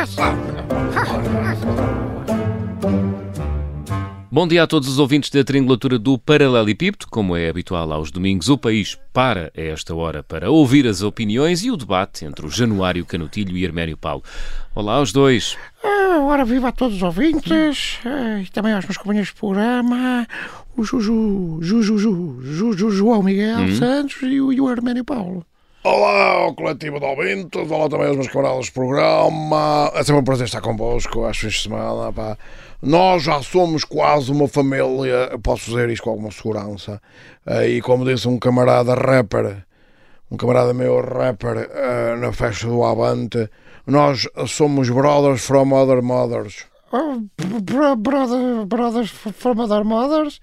essa. Bom dia a todos os ouvintes da triangulatura do Paralelepípedo. Como é habitual aos domingos, o país para a esta hora para ouvir as opiniões e o debate entre o Januário Canutilho e Herménio Paulo. Olá aos dois. Ah, ora, viva a todos os ouvintes ah, e também aos meus companheiros de programa, o Juju, Juju, Juju, Juju João Miguel Santos e o, e o Herménio Paulo. Olá ao coletivo de ouvintes, olá também aos meus camaradas de programa. É sempre um prazer estar convosco às fins de semana. Pá. Nós já somos quase uma família, posso dizer isto com alguma segurança. Eh, E como disse um camarada rapper, um camarada meu rapper eh, na festa do Avante, nós somos brothers from other mothers. Oh, bro- brother, brothers from other mothers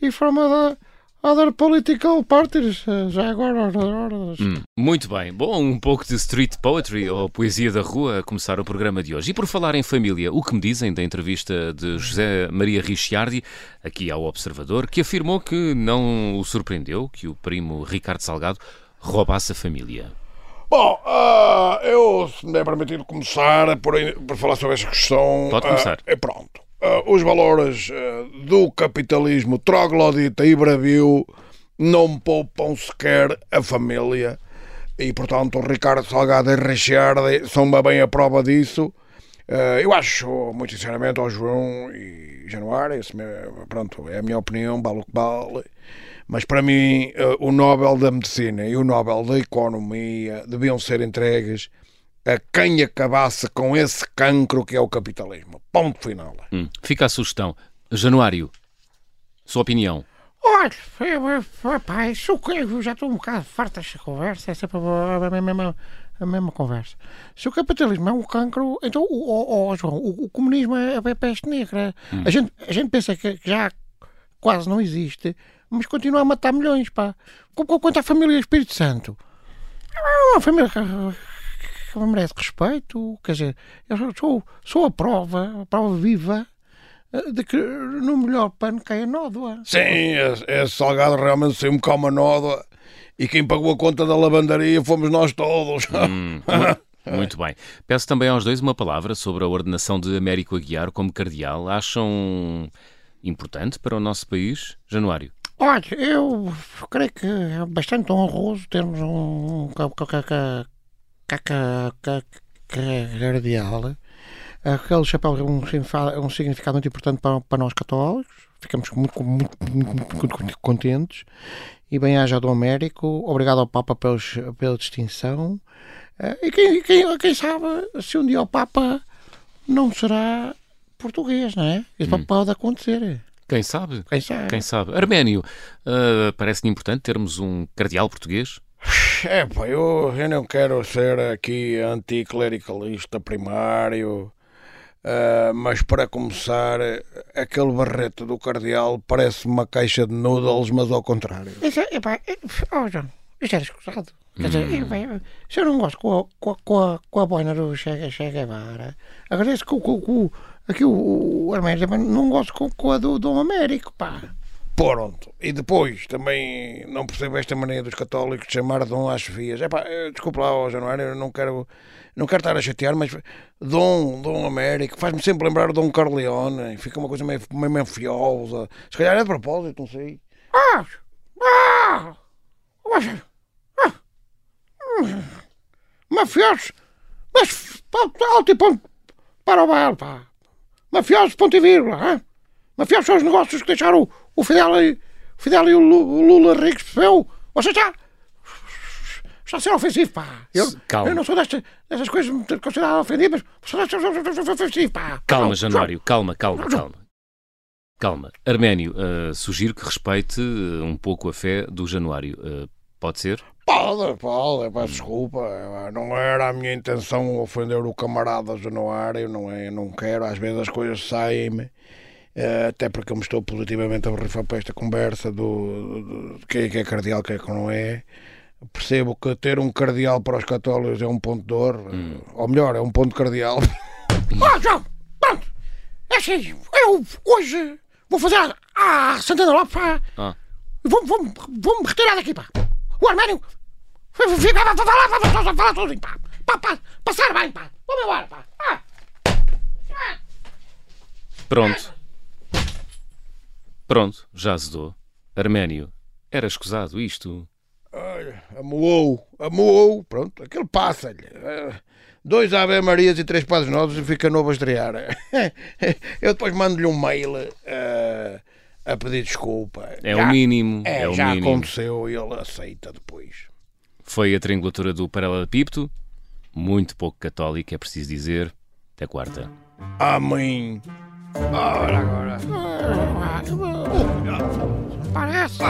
e from other, other political parties. Ah, Já agora, ora, ora. Hum, muito bem. Bom, um pouco de street poetry ou poesia da rua a começar o programa de hoje. E por falar em família, o que me dizem da entrevista de José Maria Ricciardi, aqui ao Observador, que afirmou que não o surpreendeu que o primo Ricardo Salgado roubasse a família. Bom, ah, eu, se me é permitido começar por, por falar sobre esta questão. Pode começar. ah, é pronto. Ah, os valores ah, do capitalismo troglodita e bravio não poupam sequer a família. E, portanto, Ricardo Salgado e Richard são uma bem a prova disso. Ah, eu acho, muito sinceramente, ao João e Januário, esse me- pronto, é a minha opinião, vale o que vale. Mas para mim, eh, o Nobel da Medicina e o Nobel da Economia deviam ser entregues a quem acabasse com esse cancro que é o capitalismo. Ponto final. Hum, Fica a sugestão. Januário, sua opinião. Olha, rapaz, isso que eu já estou um bocado farto desta conversa, é sempre a, mesma, a mesma conversa. Se o capitalismo é um cancro, então, o, o, o, João, o, o comunismo é a peste negra. A, gente, a gente pensa que já quase não existe, mas continua a matar milhões, pá. Qu- qu- Quanto à família Espírito Santo, é uma família que, merece respeito, quer dizer, eu sou- sou, a prova, a prova viva eh, de que no melhor pano cai a nódoa. Sim, esse, esse salgado realmente saiu um calma nódoa e quem pagou a conta da lavandaria fomos nós todos. Hum, mu- muito bem. Peço também aos dois uma palavra sobre a ordenação de Américo Aguiar como cardeal. Acham importante para o nosso país? Januário. Olha, eu creio que é bastante honroso termos um cardeal. Aquele chapéu é um significado, é um significado muito importante para, para nós católicos. Ficamos muito, muito, muito, muito- contentes. E bem haja Dom Américo. Obrigado ao Papa pelos, pela distinção. Eh, E quem, quem, quem sabe se um dia o Papa não será português, não é? Isso pode acontecer. Quem sabe? Quem sabe? Quem sabe? Arménio, ah, parece-lhe importante termos um cardeal português? É, pá, eu, eu não quero ser aqui anticlericalista primário, ah, mas para começar, aquele barrete do cardeal parece uma caixa de noodles, mas ao contrário. Isso é, epá, é, oh, João, isto era escusado. Quer dizer, epá, eu- se eu não gosto com a, com a, com a, com a boina do Che, che Guevara, agradeço que o- que o- que o- aqui o, o Arménio mas não gosto com, com a do Dom Américo, pá. Pronto. E depois, também não percebo esta mania dos católicos de chamar Dom às. É pá, desculpa lá, Januário, eu não quero, não quero estar a chatear, mas Dom, Dom Américo, faz-me sempre lembrar o Dom Carleone. Fica uma coisa meio, meio mafiosa. Se calhar é de propósito, não sei. Ah! Ah! Ah, hum, mafiosos! Mas, alto e ponto para o baile, pá. Mafiosos, ponto e vírgula, hã? Mafiosos são os negócios que deixaram o, o Fidel e o, Fidel e o Lu- o Lula ricos, percebeu? Você já... Está a ser ofensivo, pá. Eu, Calma. eu não sou destas, destas coisas consideradas ofensivas, mas sou destas ofensivo, pá. Calma, João, Januário, calma, calma, calma. Calma. Arménio, ah, sugiro que respeite ah, um pouco a fé do Januário. Ah, pode ser? Pode, pode, peço desculpa. Não era a minha intenção ofender o camarada Januário, não é? Não quero, às vezes as coisas saem-me. Eh, Até porque eu me estou positivamente a borrifar para esta conversa do, do, quem é que é cardeal, quem é que não é. Percebo que ter um cardeal para os católicos é um ponto de dor, ou melhor, é um ponto cardeal. Ó, João, pronto. É assim, eu hoje vou fazer a, a Santana Lopes, pá. Ah. Vou-me vou vou retirar daqui, pá. O Arménio fica vai falar vai falar sozinho, pá. Pá, pá. Passar bem, pá. Vamos embora, pá. Ah. Pronto. Pronto, já azedou. Arménio, era escusado isto. Olha, amoou, amoou, pronto, aquele passa-lhe. Eh, Dois Ave Marias e três Padres Novos e fica novo a estrear. Eu depois mando-lhe um mail eh, a pedir desculpa. É Já- o mínimo. É, É, o já mínimo. aconteceu e ele aceita depois. Foi a triangulatura do Paralelepípedo. Muito pouco católico, é preciso dizer. Até quarta. Amém. Ora agora. Parece.